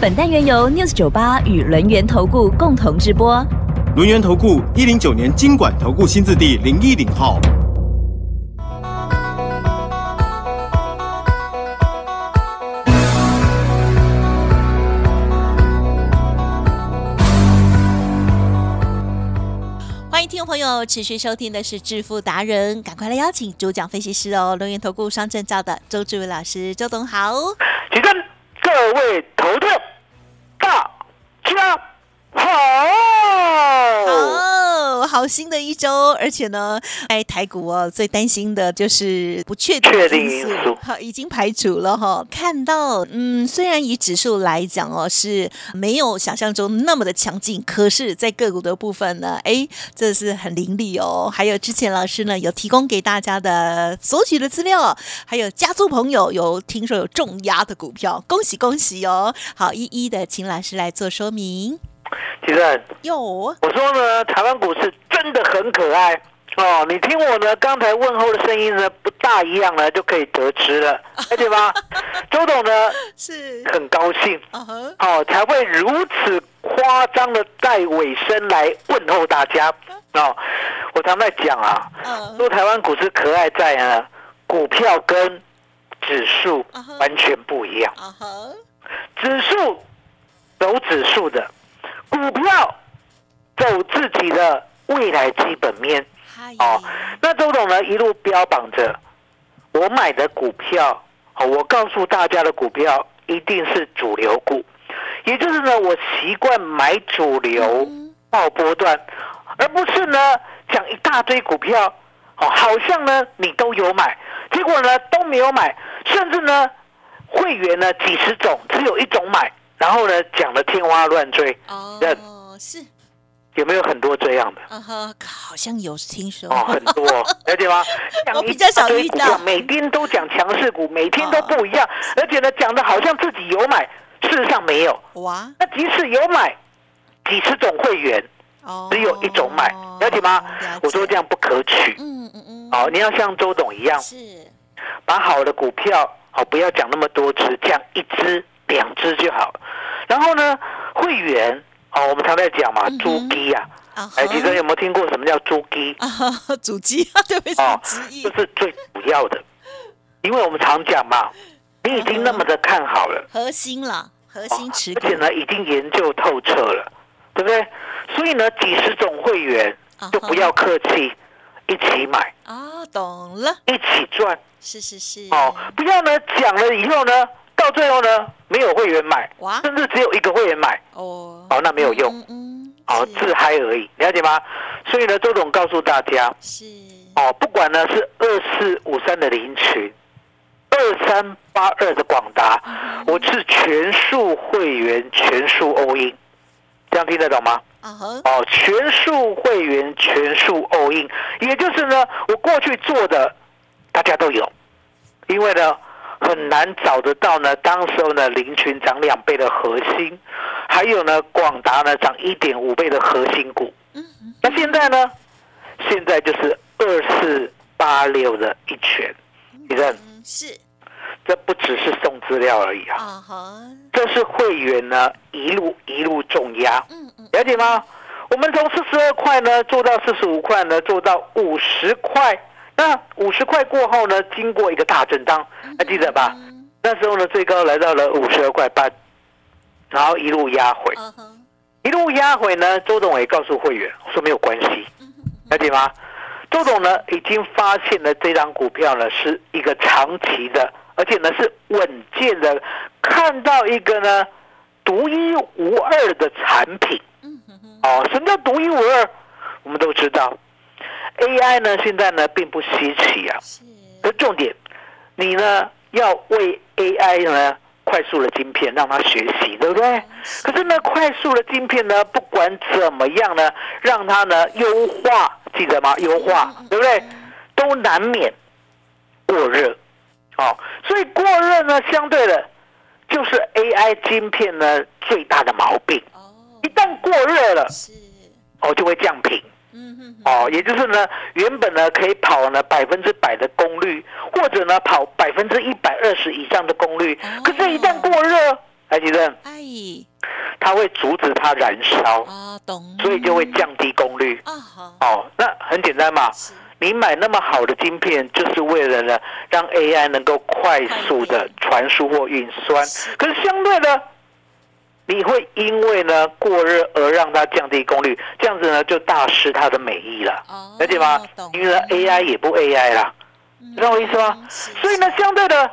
本单元由 News 九八与轮源投顾共同直播。轮源投顾一零九年经管投顾新字第零一零号。欢迎听众朋友持续收听的是致富达人，赶快来邀请主讲分析师哦，轮源投顾双证照的周志伟老师，周董好。请跟各位投资大家好。好好新的一周，而且呢，哎，台股哦，最担心的就是不确定因因素好，已经排除了哈。看到，嗯，虽然以指数来讲哦，是没有想象中那么的强劲，可是，在个股的部分呢，哎，这是很凌厉哦。还有之前老师呢有提供给大家的索取的资料，还有家族朋友有听说有重压的股票，恭喜恭喜哦！好，一一的请老师来做说明。其实有。我说呢，台湾股市真的很可爱。哦。你听我呢，刚才问候的声音呢，不大一样呢，就可以得知了，了解吗？周董呢是。很高兴。哦，才会如此夸张的带尾声来问候大家。哦。我常在讲啊，嗯。说台湾股市可爱在呢，股票跟指数完全不一样。指数走指数的，股票走自己的未来基本面。哦，那周董呢一路标榜着我买的股票，哦，我告诉大家的股票一定是主流股，也就是呢，我习惯买主流嗯爆波段，而不是呢讲一大堆股票，哦，好像呢你都有买，结果呢都没有买，甚至呢会员呢几十种只有一种买，然后呢讲的天花乱坠，那哦，是有没有很多这样的？啊哈，好像有听说哦，很多，了解吗？讲我比较少遇到一大堆股票每天都讲强势股，每天都不一样，而且呢，讲的好像自己有买，事实上没有。哇那即使有买，几十种会员哦，只有一种买，了解吗？了我说这样不可取。嗯嗯嗯，哦，你要像周董一样，是把好的股票，好不要讲那么多只，讲一只、两只就好。然后呢，会员，哦，我们常在讲嘛猪鸡啊，啊哎，其实有没有听过什么叫猪鸡？啊哈，主机啊，对不起哦，这是最主要的，因为我们常讲嘛，你已经那么的看好了，核心了，核哦心持股。而且呢，已经研究透彻了，对不对？所以呢，几十种会员啊就不要客气，一起买，啊，懂了，一起赚。是是是。哦，不要呢讲了以后呢，到最后呢没有会员买，甚至只有一个会员买，哦。哦，那没有用，嗯嗯，哦，自嗨而已，了解吗？所以呢，周董告诉大家，是。哦，不管呢是二四五三的林群，二三八二的广达，我是全数会员全数 all in，这样听得懂吗？哦，全数会员全数 all in，也就是呢，我过去做的大家都有，因为呢很难找得到呢，当时候呢林群涨两倍的核心，还有呢广达呢涨一点五倍的核心股。那现在呢？现在就是二四八六的一拳，你看，嗯是这不只是送资料而已啊，这是会员呢一路一路重压，嗯嗯了解吗？我们从四十二块呢做到四十五块呢，做到五十块。那五十块过后呢，经过一个大震荡，还记得吧？嗯那时候呢，最高来到了五十二块八，然后一路压回，一路压回呢。周董也告诉会员，我说没有关系，了解吗？周董呢已经发现了这张股票呢是一个长期的，而且呢是稳健的，看到一个呢独一无二的产品。哦，什么叫独一无二？我们都知道，AI 呢现在呢并不稀奇啊。是可重点，你呢要为 AI 呢快速的晶片让它学习，对不对？可是呢，快速的晶片呢，不管怎么样呢，让它呢优化，记得吗？优化，对不对？都难免过热，哦，所以过热呢，相对的，就是 AI 晶片呢最大的毛病。哦，一旦过热了，是，哦，就会降频。哦，也就是呢，原本呢可以跑呢百分之百的功率，或者呢跑百分之一百二十以上的功率，可是，一旦过热，哎，其实哎，它会阻止它燃烧，所以就会降低功率。哦，那很简单嘛，你买那么好的晶片，就是为了呢让 AI 能够快速的传输或运算。可是相对的，你会因为呢过热而让它降低功率，这样子呢就大失它的美意了。哦了解吗？因为呢 AI 也不 AI 啦，嗯知道我意思吗？所以呢，相对的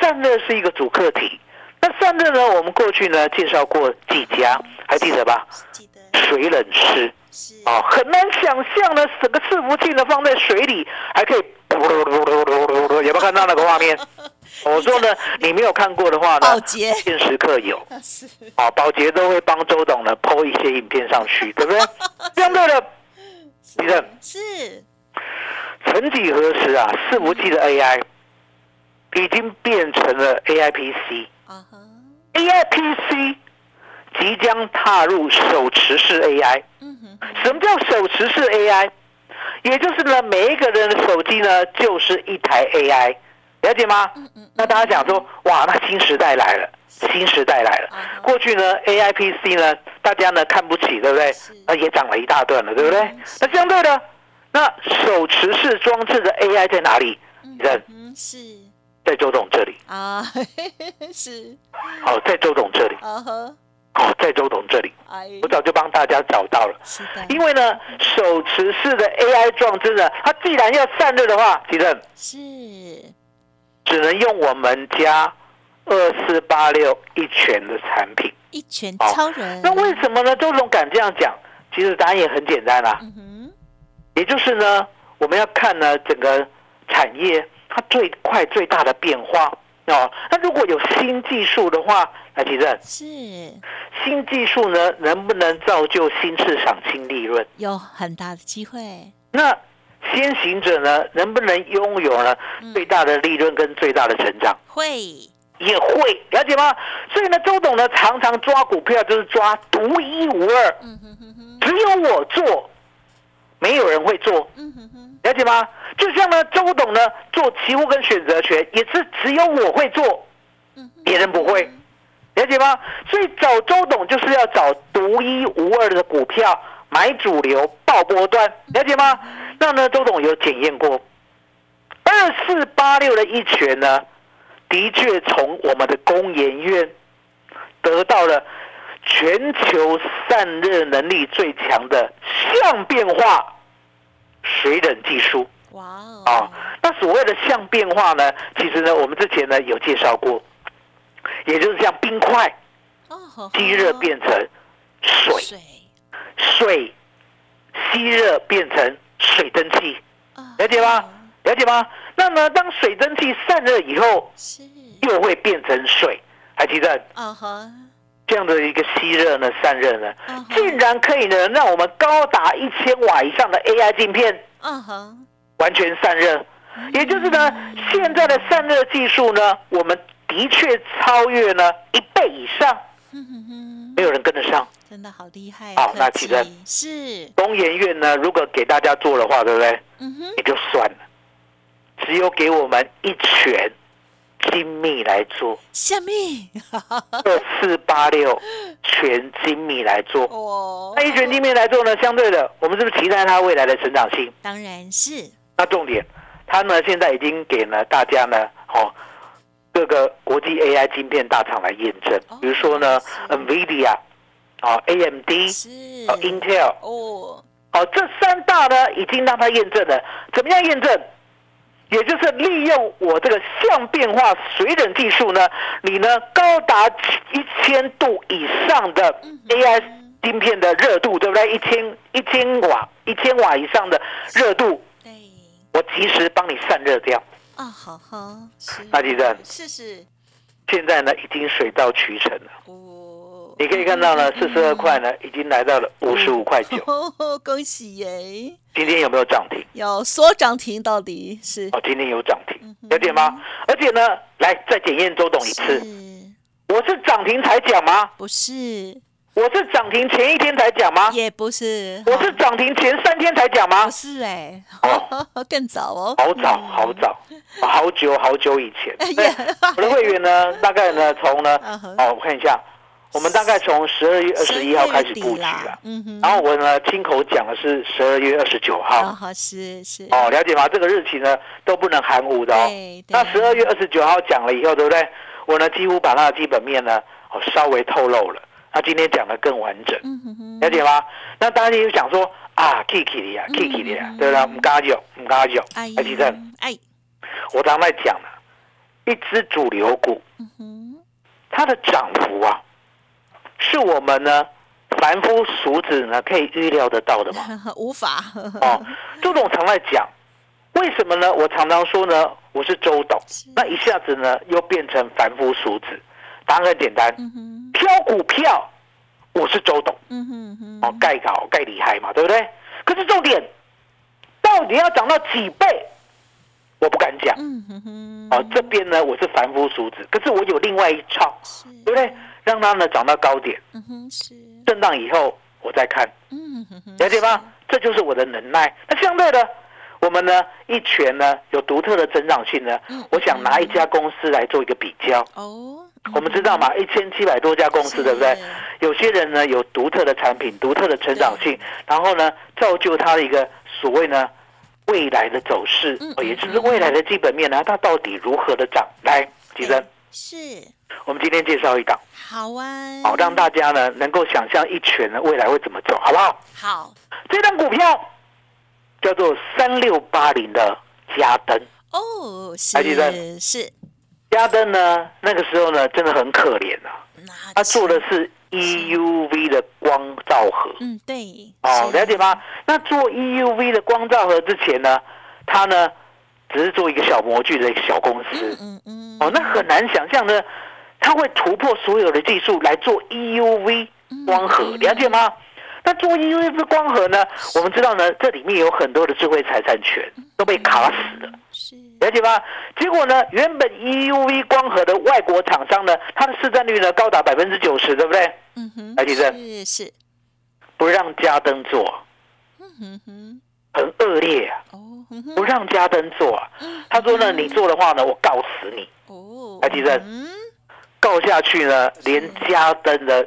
散热是一个主客体。那散热呢，我们过去呢介绍过几家，还记得吧？记得水冷式是，哦，很难想象呢，整个伺服器呢放在水里还可以，有没有看到那个画面？我说呢，你没有看过的话呢保，洁。现时刻有。啊，保洁都会帮周董呢抛一些影片上去，对不对？相对的，你正。是，曾几何时啊，四五 G 的 AI 已经变成了 AI PC，AI 啊哈，PC 即将踏入手持式 AI。嗯哼，什么叫手持式 AI？也就是呢，每一个人的手机呢就是一台 AI，了解吗？嗯嗯，那大家讲说，哇，那新时代来了，新时代来了。啊过去呢，AI PC 呢，大家呢看不起，对不对？是？那也涨了一大段了，对不对？嗯？那相对的，那手持式装置的 AI 在哪里？嗯人嗯是。在周董这里，啊，是，好，在周董这里，啊哈，好，在周董这里，哎，我早就帮大家找到了。是的，因为呢，手持式的 AI 装置呢，它既然要散热的话，其实是，只能用我们家二四八六一拳的产品。一拳超人，那为什么呢？周总敢这样讲？其实答案也很简单啦、也就是呢，我们要看呢整个产业它最快最大的变化哦。那如果有新技术的话，那其实是新技术呢能不能造就新市场、新利润？有很大的机会，那先行者呢能不能拥有呢嗯最大的利润跟最大的成长？会，也会了解吗？所以呢，周董呢常常抓股票就是抓独一无二，只有我做，没有人会做。了解吗？就像呢，周董呢做期货跟选择权，也是只有我会做，嗯，别人不会，了解吗？所以找周董就是要找独一无二的股票，买主流爆波段，了解吗？那呢，周董有检验过，二四八六的一拳呢，的确从我们的工研院得到了全球散热能力最强的相变化水冷技术。哇哦，啊，那所谓的相变化呢，其实呢，我们之前呢有介绍过，也就是像冰块吸热变成水，水，水吸热变成水蒸气，啊了解吗？了解吗？那么当水蒸气散热以后，是，又会变成水，还记得？嗯哼，这样的一个吸热呢、散热呢，竟然可以呢让我们高达一千瓦以上的 AI 镜片嗯哼，完全散热。也就是呢，现在的散热技术呢，我们的确超越呢一倍以上，没有人跟得上。真的好厉害，好那其实是，工研院呢，如果给大家做的话，对不对？嗯哼，也就算了，只有给我们一拳精密来做，下面，二四八六 全精密来做。哦。那一拳精密来做呢，相对的，我们是不是期待它未来的成长性？当然是，那重点，它呢现在已经给了大家呢，哦，各个国际 AI 晶片大厂来验证。哦，比如说呢是，NVIDIA，啊，AMD，是，哦，Intel，哦，哦，这三大呢已经让它验证了，怎么样验证？也就是利用我这个相变化水冷技术呢，你呢高达一千度以上的嗯 AI 晶片的热度，对不对？一千一千瓦一千瓦以上的热度，我及时帮你散热掉。啊，好好，是，那记得是是，现在呢已经水到渠成了。哦，你可以看到呢，四十二块呢已经来到了五十五块九。哦，恭喜耶！今天有没有涨停？有缩涨停，到底是哦，今天有涨停，了解吗？而且呢，来再检验周董一次，是我是涨停才讲吗？不是？我是涨停前一天才讲吗？也不是，我是涨停前三天才讲吗不？是哎，哦 更早哦，好早，好早，好久好久以前。我的会员呢，大概呢从呢哦，我看一下，我们大概从十二月二十一号开始布局啦了，嗯哼，然后我呢亲口讲的是十二月二十九号。是是，哦，了解吗？这个日期呢都不能含糊的哦对。对那十二月二十九号讲了以后，对不对？我呢几乎把它的基本面呢哦稍微透露了。那今天讲的更完整，了解吗？那大家就想说啊，Kiki 的呀，Kiki 的呀，对不对？唔加有，唔加有。哎台积电，哎，我常在讲了，一只主流股，它的涨幅啊，是我们呢凡夫俗子呢可以预料得到的嘛。无法，哦，周董常在讲，为什么呢？我常常说呢，我是周董，那一下子呢又变成凡夫俗子。答案很简单，挑股票，我是周董哦，盖搞盖厉害嘛，对不对？可是重点，到底要涨到几倍，我不敢讲。哦，这边呢我是凡夫俗子，可是我有另外一套，是，对不对？让它呢涨到高点，震荡以后我再看，了解吗？这就是我的能耐。那相对的，我们呢一拳呢有独特的增长性呢嗯，我想拿一家公司来做一个比较。哦，我们知道嘛，一千七百多家公司，对不对？有些人呢有独特的产品、独特的成长性，然后呢造就它的一个所谓呢未来的走势也就是未来的基本面呢，它到底如何的涨？来，吉生，是，我们今天介绍一档，好啊，好让大家呢能够想象一拳呢未来会怎么走，好不好？好。这档股票叫做三六八零的嘉登，哦，是是，嘉登呢那个时候呢真的很可怜啊，他做的是 EUV 的光照盒。嗯对，哦，是了解吗？那做 EUV 的光照盒之前呢，他呢只是做一个小模具的一个小公司。嗯嗯，哦，那很难想象呢，他会突破所有的技术来做 EUV 光盒，嗯了解吗？那做 EUV 光盒呢，我们知道呢，这里面有很多的智慧财产权都被卡死了。是，了解吗？结果呢，原本 EUV 光盒的外国厂商呢，它的市占率呢高达百分之九十，对不对？嗯哼，台积电是是，不让嘉登做，嗯哼哼，很恶劣啊！哦，不让嘉登做啊。他说呢，你做的话呢，我告死你，哦，台积电嗯，告下去呢，连嘉登的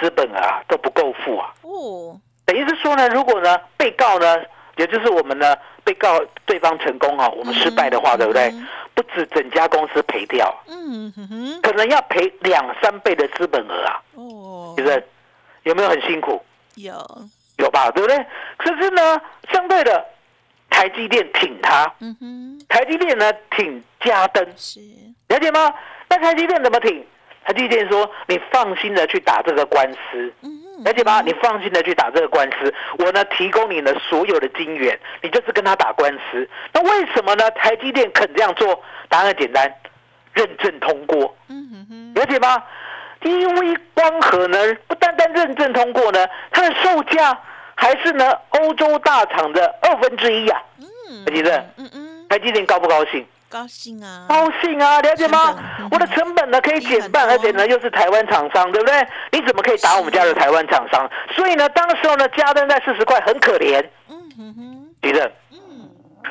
资本啊都不够付啊。哦，等于是说呢，如果呢被告呢，也就是我们呢被告对方成功啊，我们失败的话，对不对？不止整家公司赔掉，嗯哼哼，可能要赔两三倍的资本额啊，哦，其实有没有很辛苦？有，有吧，对不对？可是呢，相对的，台积电挺它，嗯哼，台积电呢挺嘉登，是，了解吗？那台积电怎么挺？台积电说：“你放心的去打这个官司，嗯哼，了解吧？你放心的去打这个官司，我呢提供你的所有的金源，你就是跟他打官司。那为什么呢？台积电肯这样做？答案很简单，认证通过，嗯哼哼，了解吗？EUV 光合呢，不单单认证通过呢，它的售价还是呢欧洲大厂的二分之一呀。嗯，台积电，嗯嗯，台积电高不高兴？高兴啊，高兴啊，了解吗嗯？我的成本呢可以减半，而且呢又是台湾厂商，对不对？你怎么可以打我们家的台湾厂商？所以呢，当时候呢，加登在四十块很可怜。嗯哼哼，地震，嗯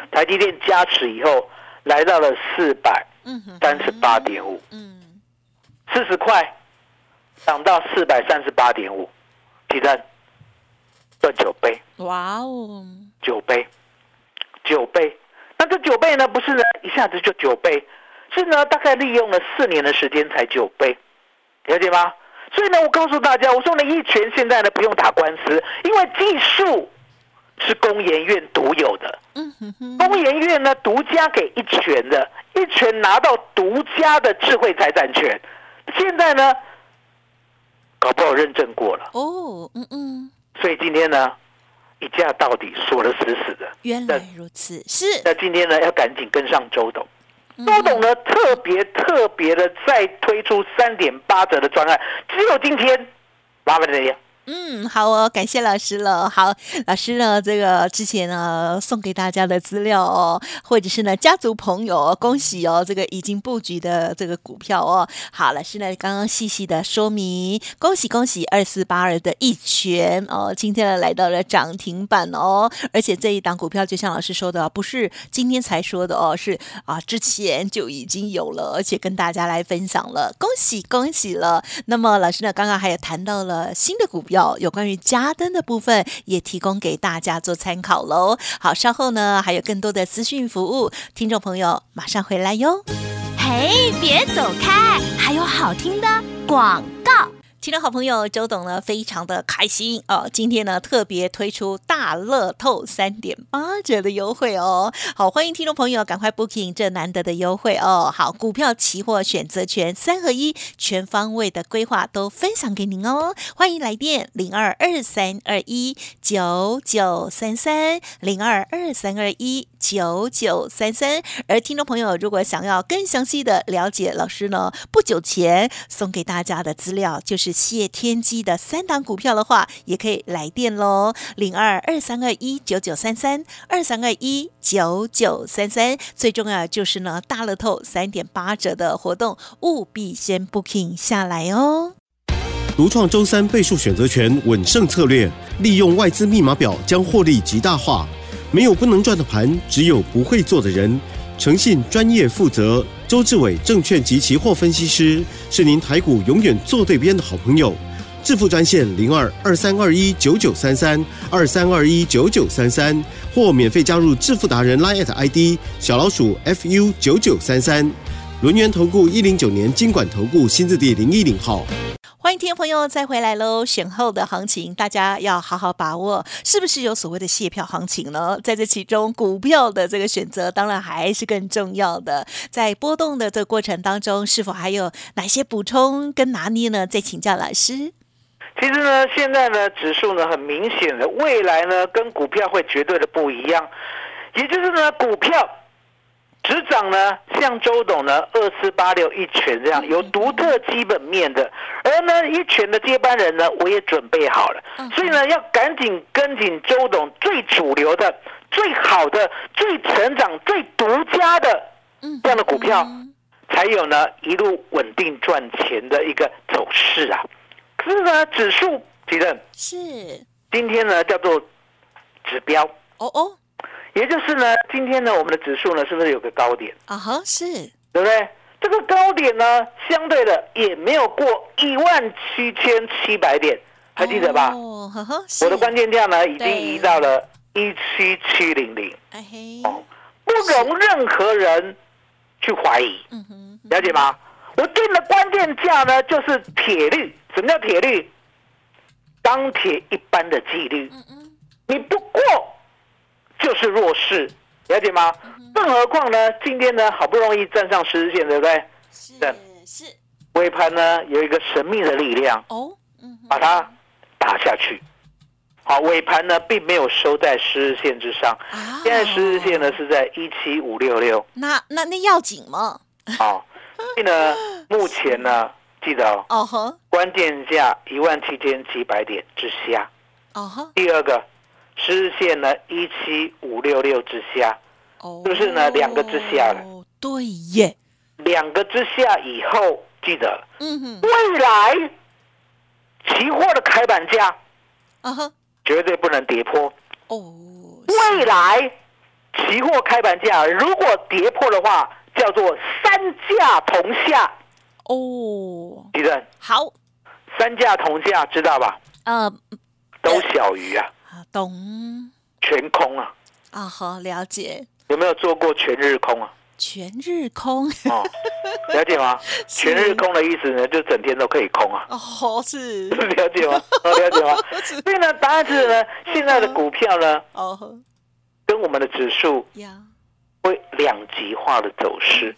台积电加持以后来到了四百三十八点五，嗯，四十块涨到四百三十八点五，地震赚九倍，哇哦，九倍，九倍。九倍呢，不是呢一下子就九倍，是呢大概利用了四年的时间才九倍，了解吗？所以呢，我告诉大家，我说呢，一拳现在呢不用打官司，因为技术是工研院独有的，嗯哼哼，工研院呢独家给一拳的，一拳拿到独家的智慧财产权，现在呢搞不好认证过了，哦，嗯嗯，所以今天呢一价到底锁得死死的。原来如此，是，那今天呢，要赶紧跟上周董，周董呢特别特别的再推出三点八折的专案，只有今天，麻烦你。嗯，好哦，感谢老师了。好，老师呢，这个之前呢送给大家的资料哦，或者是呢家族朋友，恭喜哦，这个已经布局的这个股票哦。好，老师呢刚刚细细的说明，恭喜恭喜二四八二的一拳哦，今天呢来到了涨停板哦，而且这一档股票就像老师说的，不是今天才说的哦，是啊之前就已经有了，而且跟大家来分享了，恭喜恭喜了。那么老师呢刚刚还有谈到了新的股。有有关于加灯的部分，也提供给大家做参考喽。好，稍后呢还有更多的资讯服务，听众朋友马上回来哟。嘿，别走开，还有好听的广。听众好朋友周董呢，非常的开心哦！今天呢，特别推出大乐透三点八折的优惠哦。好，欢迎听众朋友赶快 booking 这难得的优惠哦。好，股票、期货、选择权三合一，全方位的规划都分享给您哦。欢迎来电零二二三二一九九三三零二二三二一九九三三。而听众朋友如果想要更详细的了解老师呢，不久前送给大家的资料就是。谢天机的三档股票的话，也可以来电喽，零二二三二一九九三三二三二一九九三三。最重要就是呢，大乐透三点八折的活动，务必先 booking 下来哦。独创周三倍数选择权稳胜策略，利用外资密码表将获利极大化。没有不能赚的盘，只有不会做的人。诚信、专业、负责。周志伟证券及期货分析师是您台股永远做对边的好朋友。致富专线零二二三二一九九三三二三二一九九三三，或免费加入致富达人 Line ID 小老鼠 fu 九九三三。轮源投顾一零九年经管投顾新字第零一零号。欢迎听众朋友再回来喽！选后的行情，大家要好好把握，是不是有所谓的卸票行情呢？在这其中，股票的这个选择当然还是更重要的。在波动的这个过程当中，是否还有哪些补充跟拿捏呢？再请教老师。其实呢，现在呢，指数呢，很明显的，未来呢，跟股票会绝对的不一样，也就是呢，股票。执掌呢，像周董呢，二四八六一拳这样有独特基本面的，而呢一拳的接班人呢，我也准备好了，所以呢要赶紧跟紧周董最主流的、最好的、最成长、最独家的这样的股票，才有呢一路稳定赚钱的一个走势啊。可是呢，指数几任是。今天呢叫做指标。哦哦。也就是呢，今天呢，我们的指数呢，是不是有个高点啊？哈，是对不对？这个高点呢，相对的也没有过一万七千七百点，还记得吧？哦，呵呵，我的关键价呢，已经移到了一七七零零，哎嘿，哦，不容任何人去怀疑，嗯哼，了解吗？我定的关键价呢，就是铁律。什么叫铁律？钢铁一般的纪律，嗯嗯，你不过。就是弱势，了解吗？更何况呢？今天呢，好不容易站上十日线，对不对？是是。尾盘呢，有一个神秘的力量哦，把它打下去。好，尾盘呢，并没有收在十日线之上。现在十日线呢是在一七五六六。那那那要紧吗？好，所以呢，目前呢，记得哦，哦呵，关键价一万七千七百点之下。哦呵，第二个。十日线呢，一七五六六之下，是不是呢？两个之下了。对耶，两个之下以后，记得，嗯哼，未来期货的开板价，啊哈，绝对不能跌破。哦，未来期货开板价如果跌破的话，叫做三价同下。哦，地震好，三价同价知道吧？呃，都小于啊。懂，全空啊！啊，好了解。有没有做过全日空啊？全日空哦，了解吗？全日空的意思呢，就整天都可以空啊。哦，是 了解吗？了解吗？所以呢，答案是呢，现在的股票呢，哦，跟我们的指数会两极化的走势。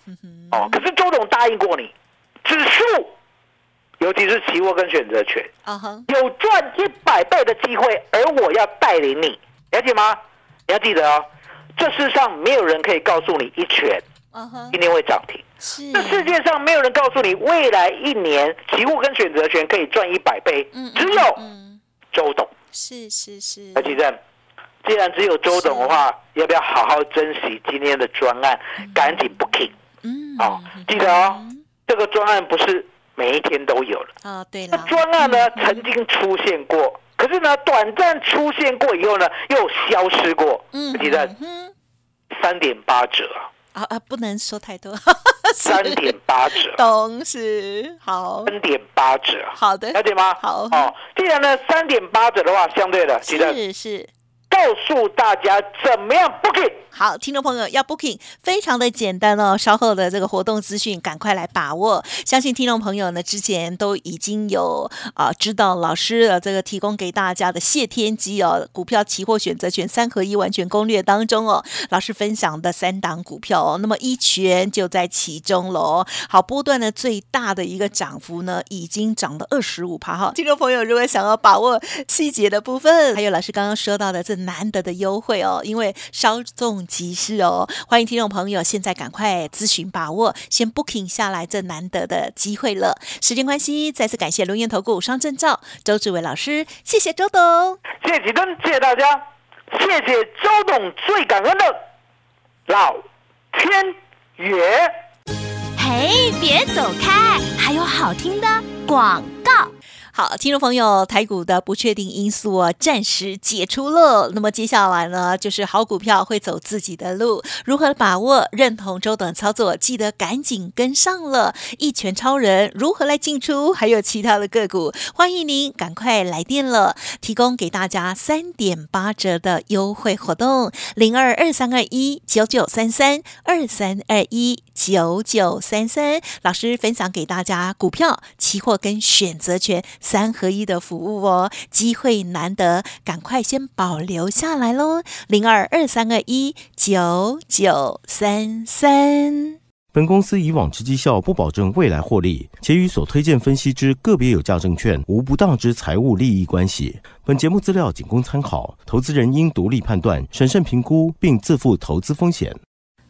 哦，可是周董答应过你，指数。尤其是期货跟选择权，有赚一百倍的机会，而我要带领你，了解吗？你要记得哦，这世上没有人可以告诉你一拳，嗯哼，今天会涨停。是。这世界上没有人告诉你未来一年期货跟选择权可以赚一百倍，嗯只有嗯，周董。是是是，而且正，既然只有周董的话，要不要好好珍惜今天的专案，赶紧 booking 嗯，好记得哦这个专案不是每一天都有了，哦，对那了，专案呢嗯曾经出现过，可是呢短暂出现过以后呢又消失过。嗯，记得嗯，三点八折。啊，啊啊，不能说太多，三点八折，懂是。好。三点八折，好的，了解吗？好。哦，既然呢三点八折的话，相对的，记得是是。告诉大家怎么样 booking。好，听众朋友要 booking 非常的简单哦，稍后的这个活动资讯赶快来把握。相信听众朋友呢之前都已经有啊、知道老师的这个提供给大家的谢天机哦，股票期货选择权三合一完全攻略当中哦，老师分享的三档股票哦，那么一拳就在其中喽。好，波段呢最大的一个涨幅呢已经涨了二十五趴哈。听众朋友如果想要把握细节的部分，还有老师刚刚说到的这难得的优惠哦，因为稍纵即逝哦，欢迎听众朋友现在赶快咨询把握，先 booking 下来这难得的机会了。时间关系，再次感谢龙岩投顾双证照周志伟老师，谢谢周董。谢谢谢谢大家，谢谢周董，最感恩的老天爷。嘿，别走开，还有好听的广告。好，听众朋友，台股的不确定因素啊，暂时解除了。那么接下来呢，就是好股票会走自己的路，如何把握？认同周董操作，记得赶紧跟上了。一拳超人如何来进出？还有其他的个股，欢迎您赶快来电了，提供给大家三点八折的优惠活动，零二二三二一九九三三二三二一九九三三。老师分享给大家股票、期货跟选择权三合一的服务哦，机会难得，赶快先保留下来喽，零二二三二一九九三三。本公司以往之绩效不保证未来获利，且与所推荐分析之个别有价证券无不当之财务利益关系。本节目资料仅供参考，投资人应独立判断、审慎评估，并自负投资风险。